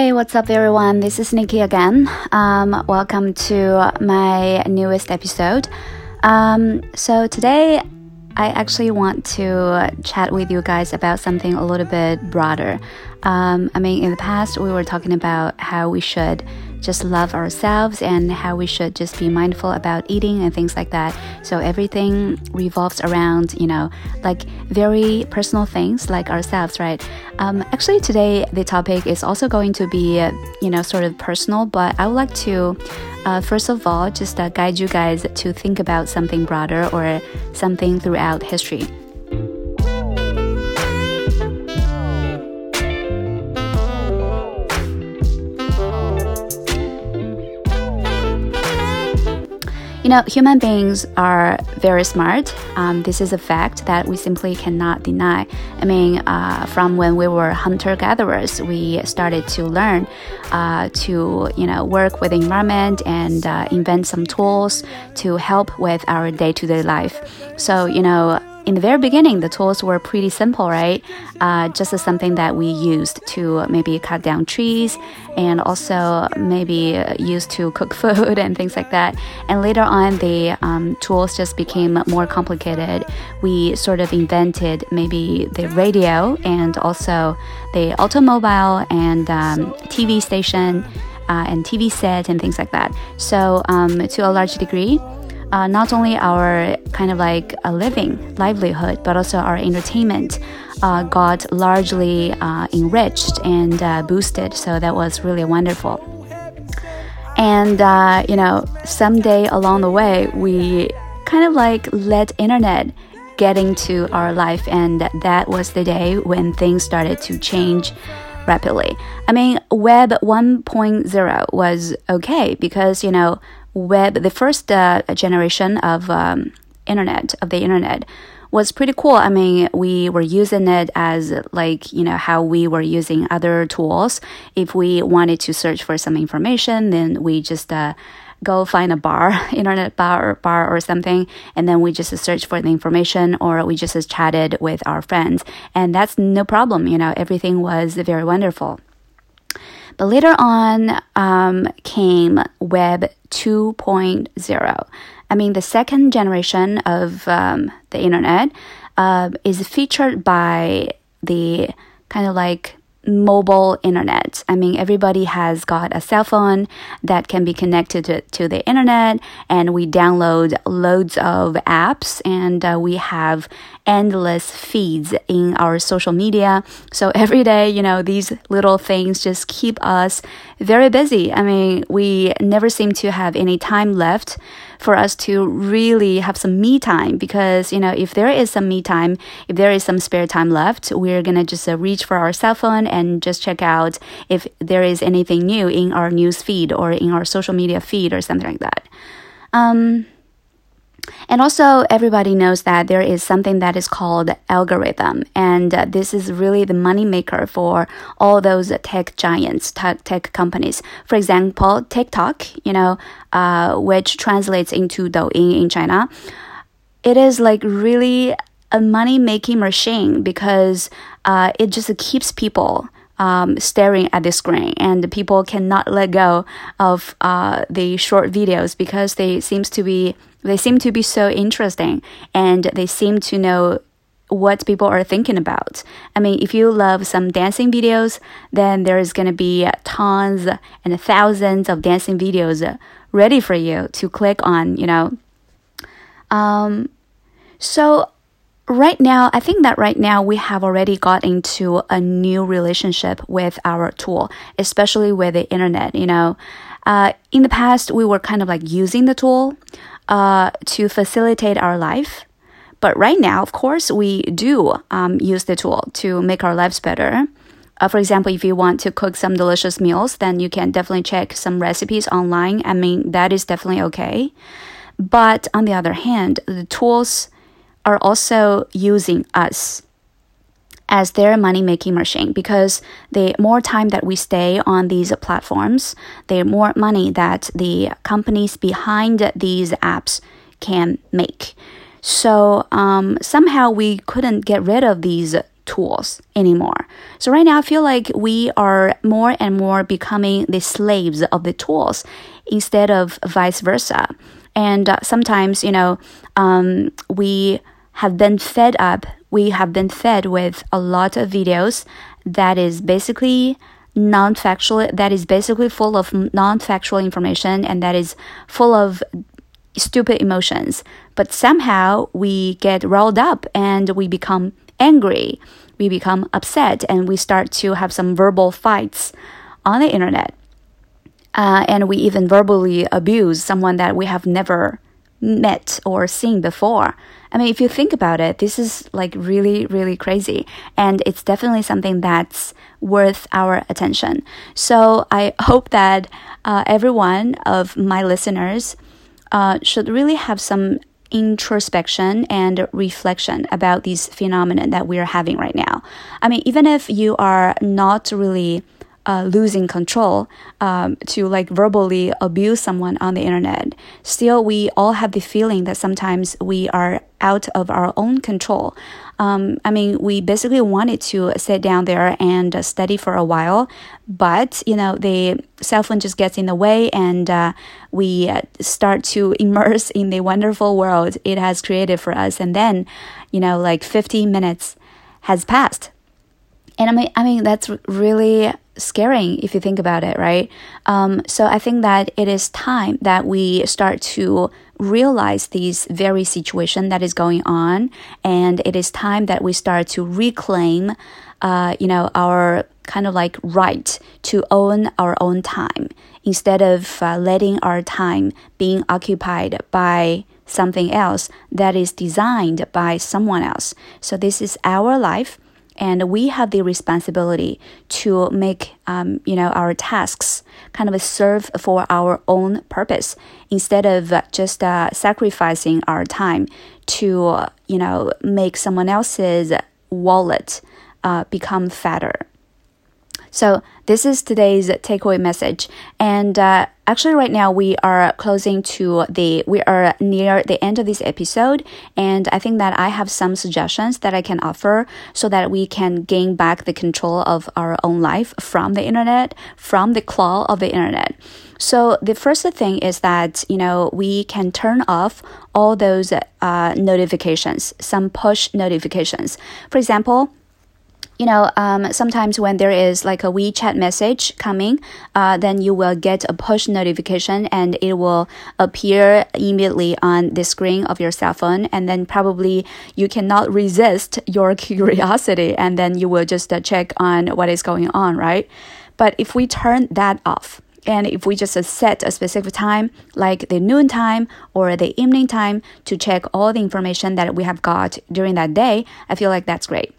Hey, what's up, everyone? This is Nikki again. Um, welcome to my newest episode. Um, so, today I actually want to chat with you guys about something a little bit broader. Um, I mean, in the past, we were talking about how we should just love ourselves and how we should just be mindful about eating and things like that. So everything revolves around, you know, like very personal things like ourselves, right? Um, actually, today the topic is also going to be, you know, sort of personal, but I would like to. Uh, first of all, just uh, guide you guys to think about something broader or something throughout history. You know, human beings are very smart. Um, this is a fact that we simply cannot deny. I mean, uh, from when we were hunter gatherers, we started to learn uh, to, you know, work with the environment and uh, invent some tools to help with our day to day life. So, you know, in the very beginning, the tools were pretty simple, right? Uh, just as something that we used to maybe cut down trees and also maybe used to cook food and things like that. And later on, the um, tools just became more complicated. We sort of invented maybe the radio and also the automobile and um, TV station uh, and TV set and things like that. So, um, to a large degree, uh, not only our kind of like a living livelihood, but also our entertainment uh, got largely uh, enriched and uh, boosted. So that was really wonderful. And uh, you know, someday along the way, we kind of like let internet get into our life, and that was the day when things started to change rapidly. I mean, Web 1.0 was okay because, you know, web, the first uh, generation of um, internet of the internet was pretty cool. I mean, we were using it as like, you know, how we were using other tools. If we wanted to search for some information, then we just uh, go find a bar, internet bar or bar or something, and then we just search for the information or we just chatted with our friends. And that's no problem, you know, everything was very wonderful. But later on um, came Web 2.0. I mean, the second generation of um, the internet uh, is featured by the kind of like mobile internet. I mean, everybody has got a cell phone that can be connected to, to the internet, and we download loads of apps, and uh, we have endless feeds in our social media. So every day, you know, these little things just keep us very busy. I mean, we never seem to have any time left for us to really have some me time because, you know, if there is some me time, if there is some spare time left, we're going to just uh, reach for our cell phone and just check out if there is anything new in our news feed or in our social media feed or something like that. Um, and also, everybody knows that there is something that is called algorithm, and uh, this is really the money maker for all those tech giants, tech companies. For example, TikTok, you know, uh, which translates into Douyin in China. It is like really a money making machine because uh, it just keeps people. Um, staring at the screen, and people cannot let go of uh, the short videos because they seems to be they seem to be so interesting and they seem to know what people are thinking about. I mean, if you love some dancing videos, then there is going to be tons and thousands of dancing videos ready for you to click on, you know. Um, so right now, I think that right now we have already got into a new relationship with our tool, especially with the internet, you know. Uh, in the past, we were kind of like using the tool, uh, to facilitate our life. But right now, of course, we do um, use the tool to make our lives better. Uh, for example, if you want to cook some delicious meals, then you can definitely check some recipes online. I mean, that is definitely okay. But on the other hand, the tools are also using us as their money making machine because the more time that we stay on these platforms, the more money that the companies behind these apps can make. So um, somehow we couldn't get rid of these tools anymore. So right now I feel like we are more and more becoming the slaves of the tools instead of vice versa. And uh, sometimes, you know, um, we have been fed up, we have been fed with a lot of videos that is basically non-factual that is basically full of non-factual information and that is full of stupid emotions. But somehow we get rolled up and we become angry. We become upset and we start to have some verbal fights on the internet. Uh, and we even verbally abuse someone that we have never met or seen before I mean, if you think about it, this is like really, really crazy. And it's definitely something that's worth our attention. So I hope that uh, every one of my listeners uh, should really have some introspection and reflection about these phenomena that we're having right now. I mean, even if you are not really uh, losing control um, to like verbally abuse someone on the internet, still we all have the feeling that sometimes we are out of our own control. Um, I mean, we basically wanted to sit down there and study for a while, but you know, the cell phone just gets in the way, and uh, we start to immerse in the wonderful world it has created for us. And then, you know, like 15 minutes has passed. And I mean, I mean that's really scaring if you think about it, right? Um, so I think that it is time that we start to realize this very situation that is going on, and it is time that we start to reclaim, uh, you know, our kind of like right to own our own time instead of uh, letting our time being occupied by something else that is designed by someone else. So this is our life and we have the responsibility to make um, you know our tasks kind of serve for our own purpose instead of just uh, sacrificing our time to you know make someone else's wallet uh, become fatter so this is today's takeaway message. And uh, actually, right now we are closing to the we are near the end of this episode, and I think that I have some suggestions that I can offer so that we can gain back the control of our own life from the internet, from the claw of the internet. So the first thing is that you know we can turn off all those uh, notifications, some push notifications. For example you know, um, sometimes when there is like a WeChat message coming, uh, then you will get a push notification and it will appear immediately on the screen of your cell phone. And then probably you cannot resist your curiosity and then you will just uh, check on what is going on, right? But if we turn that off, and if we just set a specific time, like the noon time or the evening time, to check all the information that we have got during that day, I feel like that's great.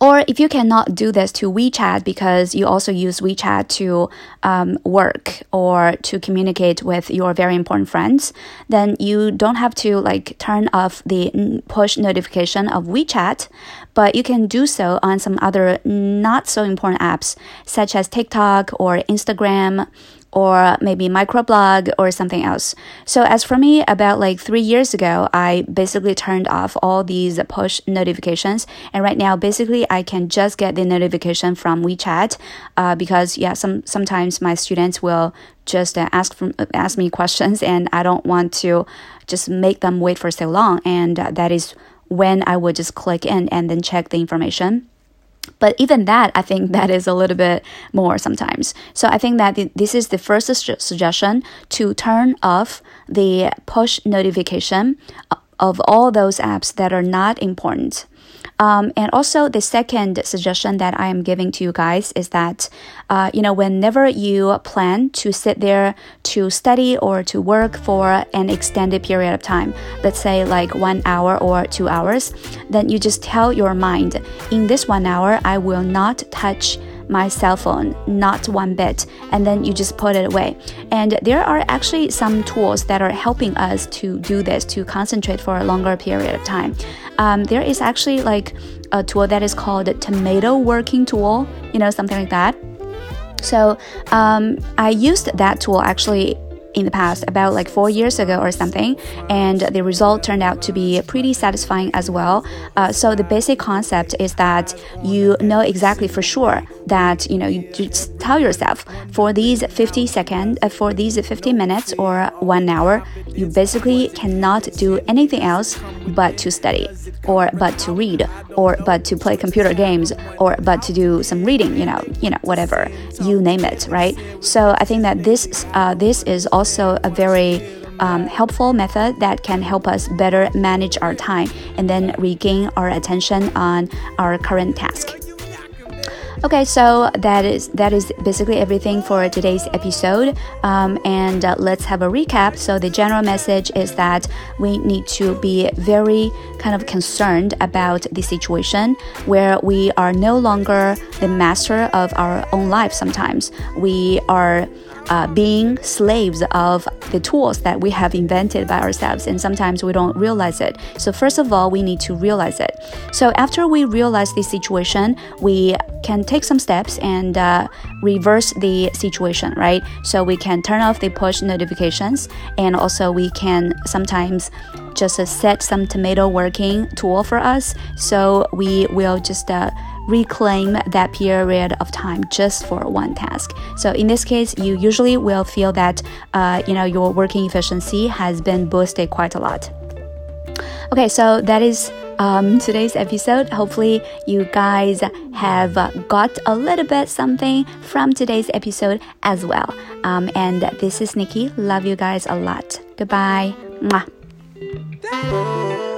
Or if you cannot do this to WeChat because you also use WeChat to um, work or to communicate with your very important friends, then you don't have to like turn off the push notification of WeChat, but you can do so on some other not so important apps such as TikTok or Instagram or maybe microblog or something else. So as for me, about like three years ago, I basically turned off all these push notifications, and right now, basically, I can just get the notification from WeChat, uh, because yeah, some sometimes my students will just uh, ask from ask me questions, and I don't want to just make them wait for so long, and uh, that is when I would just click in and then check the information. But even that, I think that is a little bit more sometimes. So I think that this is the first suggestion to turn off the push notification uh, of all those apps that are not important. Um, and also, the second suggestion that I am giving to you guys is that, uh, you know, whenever you plan to sit there to study or to work for an extended period of time, let's say like one hour or two hours, then you just tell your mind, in this one hour, I will not touch my cell phone, not one bit, and then you just put it away. And there are actually some tools that are helping us to do this, to concentrate for a longer period of time. Um, there is actually like a tool that is called Tomato Working Tool, you know, something like that. So um, I used that tool actually in the past, about like four years ago or something, and the result turned out to be pretty satisfying as well. Uh, so the basic concept is that you know exactly for sure that you know you just tell yourself for these 50 seconds, uh, for these 50 minutes or one hour, you basically cannot do anything else but to study or but to read or but to play computer games or but to do some reading you know you know whatever you name it right so i think that this uh, this is also a very um, helpful method that can help us better manage our time and then regain our attention on our current task Okay, so that is that is basically everything for today's episode. Um, and uh, let's have a recap. So the general message is that we need to be very kind of concerned about the situation where we are no longer the master of our own life. Sometimes we are uh, being slaves of the tools that we have invented by ourselves, and sometimes we don't realize it. So, first of all, we need to realize it. So, after we realize the situation, we can take some steps and uh, reverse the situation, right? So, we can turn off the push notifications, and also we can sometimes just uh, set some tomato working tool for us. So, we will just uh, reclaim that period of time just for one task. So in this case, you usually will feel that uh, you know your working efficiency has been boosted quite a lot. Okay, so that is um, today's episode. Hopefully, you guys have got a little bit something from today's episode as well. Um, and this is Nikki. Love you guys a lot. Goodbye. Mwah like that.